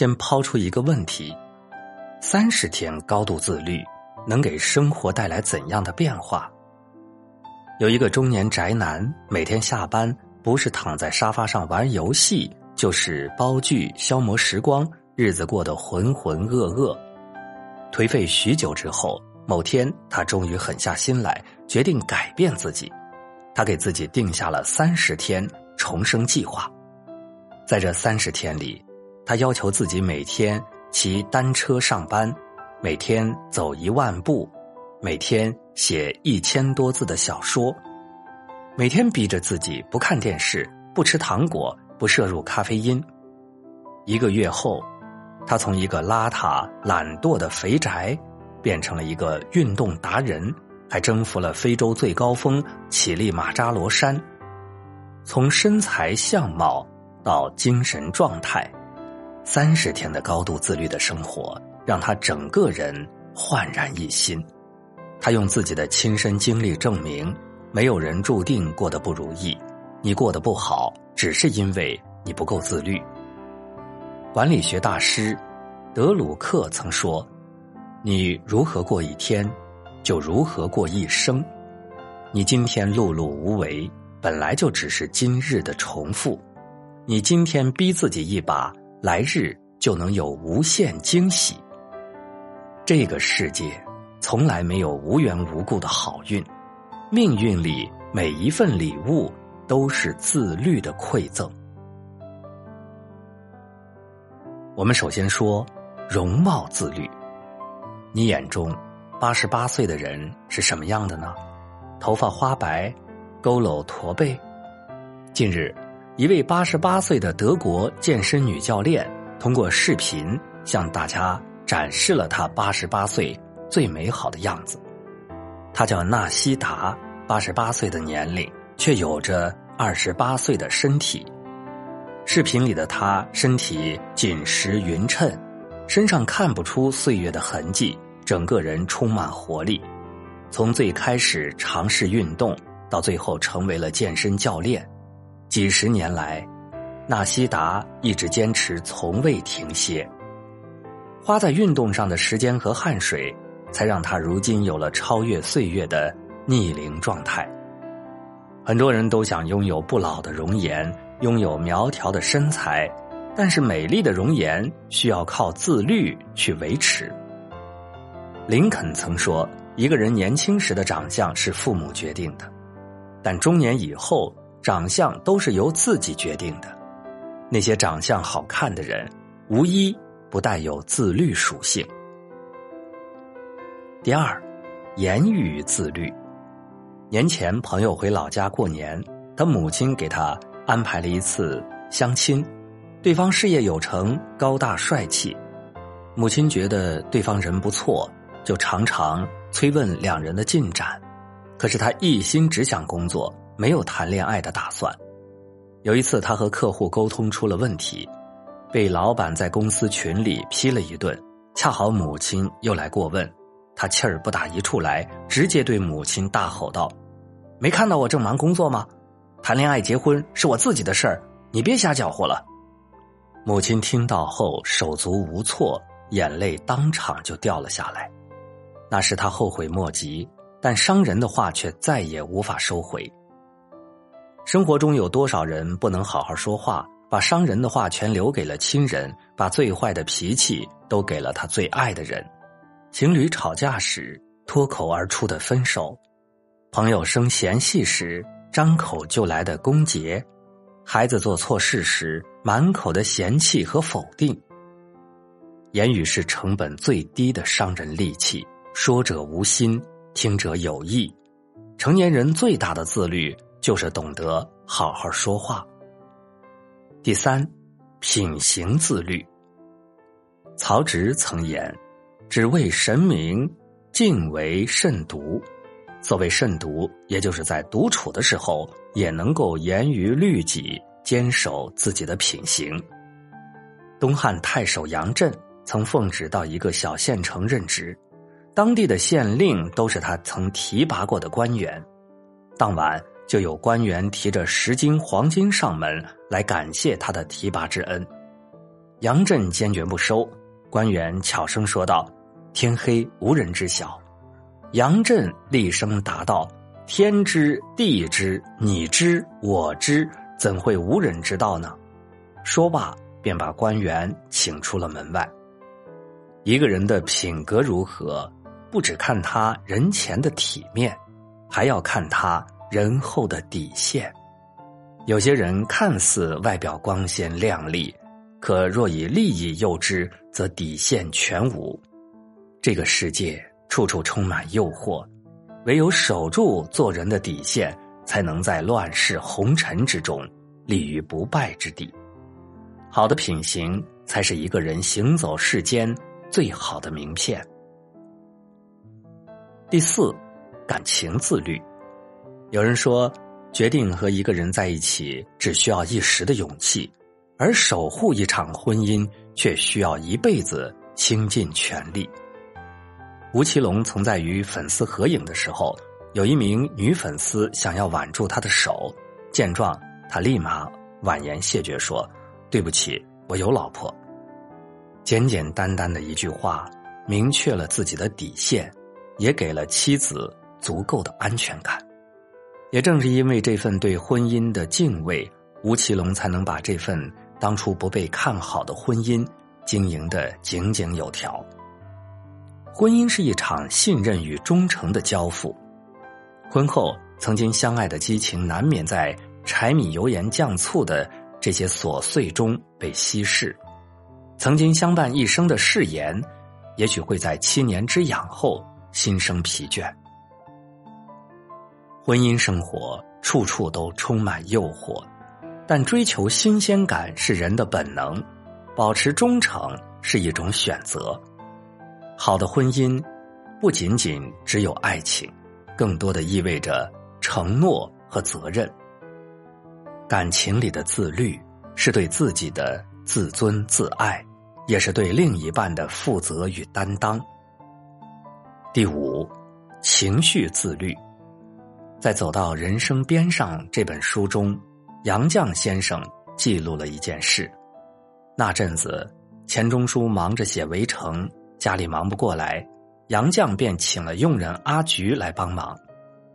先抛出一个问题：三十天高度自律能给生活带来怎样的变化？有一个中年宅男，每天下班不是躺在沙发上玩游戏，就是煲剧消磨时光，日子过得浑浑噩噩。颓废许久之后，某天他终于狠下心来，决定改变自己。他给自己定下了三十天重生计划，在这三十天里，他要求自己每天骑单车上班，每天走一万步，每天写一千多字的小说，每天逼着自己不看电视、不吃糖果、不摄入咖啡因。一个月后。他从一个邋遢、懒惰的肥宅，变成了一个运动达人，还征服了非洲最高峰乞力马扎罗山。从身材相貌到精神状态，三十天的高度自律的生活，让他整个人焕然一新。他用自己的亲身经历证明，没有人注定过得不如意，你过得不好，只是因为你不够自律。管理学大师德鲁克曾说：“你如何过一天，就如何过一生。你今天碌碌无为，本来就只是今日的重复。你今天逼自己一把，来日就能有无限惊喜。这个世界从来没有无缘无故的好运，命运里每一份礼物都是自律的馈赠。”我们首先说，容貌自律。你眼中八十八岁的人是什么样的呢？头发花白，佝偻驼背。近日，一位八十八岁的德国健身女教练通过视频向大家展示了她八十八岁最美好的样子。她叫纳西达，八十八岁的年龄却有着二十八岁的身体。视频里的她身体紧实匀称，身上看不出岁月的痕迹，整个人充满活力。从最开始尝试运动，到最后成为了健身教练，几十年来，纳西达一直坚持从未停歇。花在运动上的时间和汗水，才让他如今有了超越岁月的逆龄状态。很多人都想拥有不老的容颜。拥有苗条的身材，但是美丽的容颜需要靠自律去维持。林肯曾说：“一个人年轻时的长相是父母决定的，但中年以后，长相都是由自己决定的。那些长相好看的人，无一不带有自律属性。”第二，言语自律。年前朋友回老家过年，他母亲给他。安排了一次相亲，对方事业有成、高大帅气，母亲觉得对方人不错，就常常催问两人的进展。可是他一心只想工作，没有谈恋爱的打算。有一次，他和客户沟通出了问题，被老板在公司群里批了一顿。恰好母亲又来过问，他气儿不打一处来，直接对母亲大吼道：“没看到我正忙工作吗？”谈恋爱、结婚是我自己的事儿，你别瞎搅和了。母亲听到后手足无措，眼泪当场就掉了下来。那时他后悔莫及，但伤人的话却再也无法收回。生活中有多少人不能好好说话，把伤人的话全留给了亲人，把最坏的脾气都给了他最爱的人。情侣吵架时脱口而出的分手，朋友生嫌隙时。张口就来的攻讦，孩子做错事时满口的嫌弃和否定。言语是成本最低的伤人利器，说者无心，听者有意。成年人最大的自律就是懂得好好说话。第三，品行自律。曹植曾言：“只为神明，敬为慎独。”所谓慎独，也就是在独处的时候也能够严于律己，坚守自己的品行。东汉太守杨震曾奉旨到一个小县城任职，当地的县令都是他曾提拔过的官员。当晚就有官员提着十斤黄金上门来感谢他的提拔之恩。杨震坚决不收。官员悄声说道：“天黑，无人知晓。”杨震厉声答道：“天知，地知，你知，我知，怎会无人知道呢？”说罢，便把官员请出了门外。一个人的品格如何，不只看他人前的体面，还要看他人后的底线。有些人看似外表光鲜亮丽，可若以利益诱之，则底线全无。这个世界处处充满诱惑，唯有守住做人的底线，才能在乱世红尘之中立于不败之地。好的品行，才是一个人行走世间最好的名片。第四，感情自律。有人说。决定和一个人在一起，只需要一时的勇气，而守护一场婚姻却需要一辈子倾尽全力。吴奇隆曾在与粉丝合影的时候，有一名女粉丝想要挽住他的手，见状，他立马婉言谢绝说：“对不起，我有老婆。”简简单单的一句话，明确了自己的底线，也给了妻子足够的安全感。也正是因为这份对婚姻的敬畏，吴奇隆才能把这份当初不被看好的婚姻经营的井井有条。婚姻是一场信任与忠诚的交付，婚后曾经相爱的激情难免在柴米油盐酱醋的这些琐碎中被稀释，曾经相伴一生的誓言，也许会在七年之痒后心生疲倦。婚姻生活处处都充满诱惑，但追求新鲜感是人的本能，保持忠诚是一种选择。好的婚姻不仅仅只有爱情，更多的意味着承诺和责任。感情里的自律是对自己的自尊自爱，也是对另一半的负责与担当。第五，情绪自律。在走到人生边上这本书中，杨绛先生记录了一件事。那阵子，钱钟书忙着写《围城》，家里忙不过来，杨绛便请了佣人阿菊来帮忙。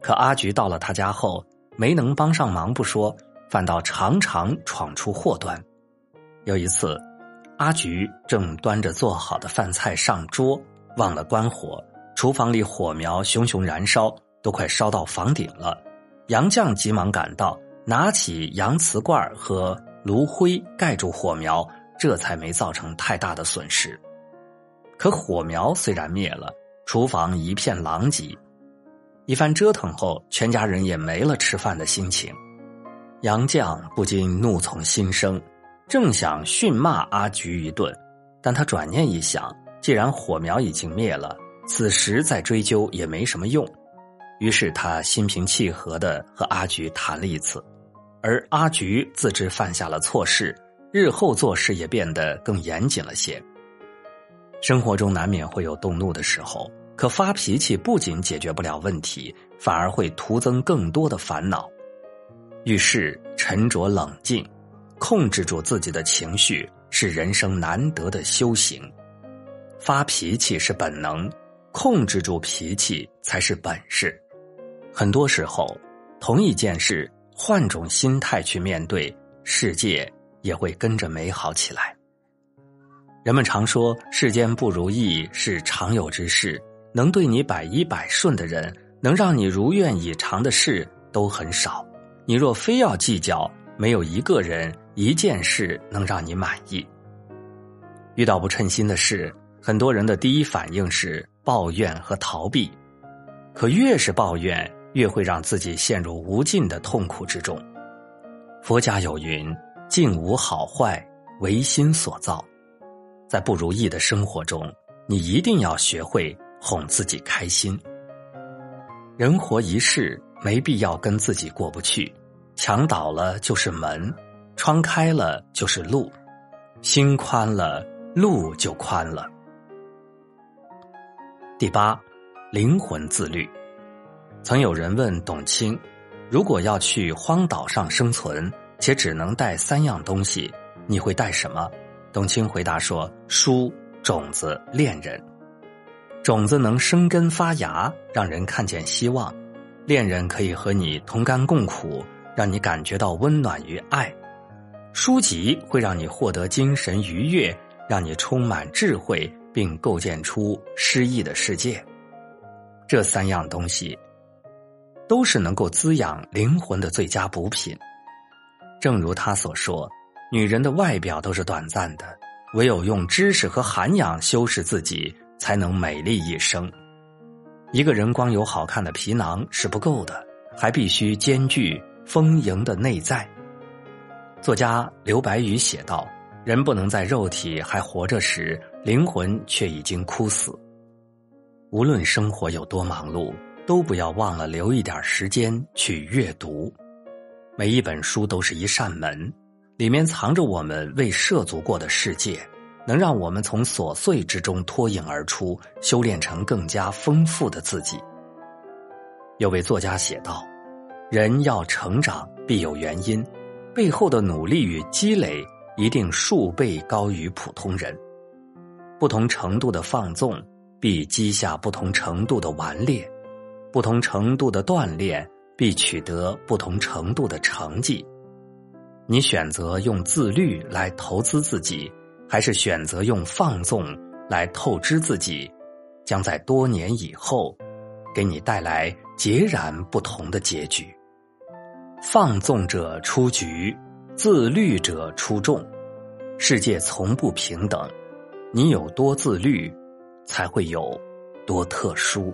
可阿菊到了他家后，没能帮上忙不说，反倒常常闯出祸端。有一次，阿菊正端着做好的饭菜上桌，忘了关火，厨房里火苗熊熊燃烧。都快烧到房顶了，杨绛急忙赶到，拿起洋瓷罐和炉灰盖住火苗，这才没造成太大的损失。可火苗虽然灭了，厨房一片狼藉。一番折腾后，全家人也没了吃饭的心情。杨绛不禁怒从心生，正想训骂阿菊一顿，但他转念一想，既然火苗已经灭了，此时再追究也没什么用。于是他心平气和的和阿菊谈了一次，而阿菊自知犯下了错事，日后做事也变得更严谨了些。生活中难免会有动怒的时候，可发脾气不仅解决不了问题，反而会徒增更多的烦恼。遇事沉着冷静，控制住自己的情绪，是人生难得的修行。发脾气是本能，控制住脾气才是本事。很多时候，同一件事，换种心态去面对，世界也会跟着美好起来。人们常说，世间不如意是常有之事，能对你百依百顺的人，能让你如愿以偿的事都很少。你若非要计较，没有一个人、一件事能让你满意。遇到不称心的事，很多人的第一反应是抱怨和逃避，可越是抱怨。越会让自己陷入无尽的痛苦之中。佛家有云：“境无好坏，唯心所造。”在不如意的生活中，你一定要学会哄自己开心。人活一世，没必要跟自己过不去。墙倒了就是门，窗开了就是路，心宽了，路就宽了。第八，灵魂自律。曾有人问董卿：“如果要去荒岛上生存，且只能带三样东西，你会带什么？”董卿回答说：“书种子恋人，种子能生根发芽，让人看见希望；恋人可以和你同甘共苦，让你感觉到温暖与爱。书籍会让你获得精神愉悦，让你充满智慧，并构建出诗意的世界。这三样东西，都是能够滋养灵魂的最佳补品。正如他所说。”女人的外表都是短暂的，唯有用知识和涵养修饰自己，才能美丽一生。一个人光有好看的皮囊是不够的，还必须兼具丰盈的内在。作家刘白羽写道：“人不能在肉体还活着时，灵魂却已经枯死。无论生活有多忙碌，都不要忘了留一点时间去阅读。每一本书都是一扇门。”里面藏着我们未涉足过的世界，能让我们从琐碎之中脱颖而出，修炼成更加丰富的自己。有位作家写道：“人要成长，必有原因，背后的努力与积累一定数倍高于普通人。不同程度的放纵，必积下不同程度的顽劣；不同程度的锻炼，必取得不同程度的成绩。”你选择用自律来投资自己，还是选择用放纵来透支自己，将在多年以后，给你带来截然不同的结局。放纵者出局，自律者出众。世界从不平等，你有多自律，才会有多特殊。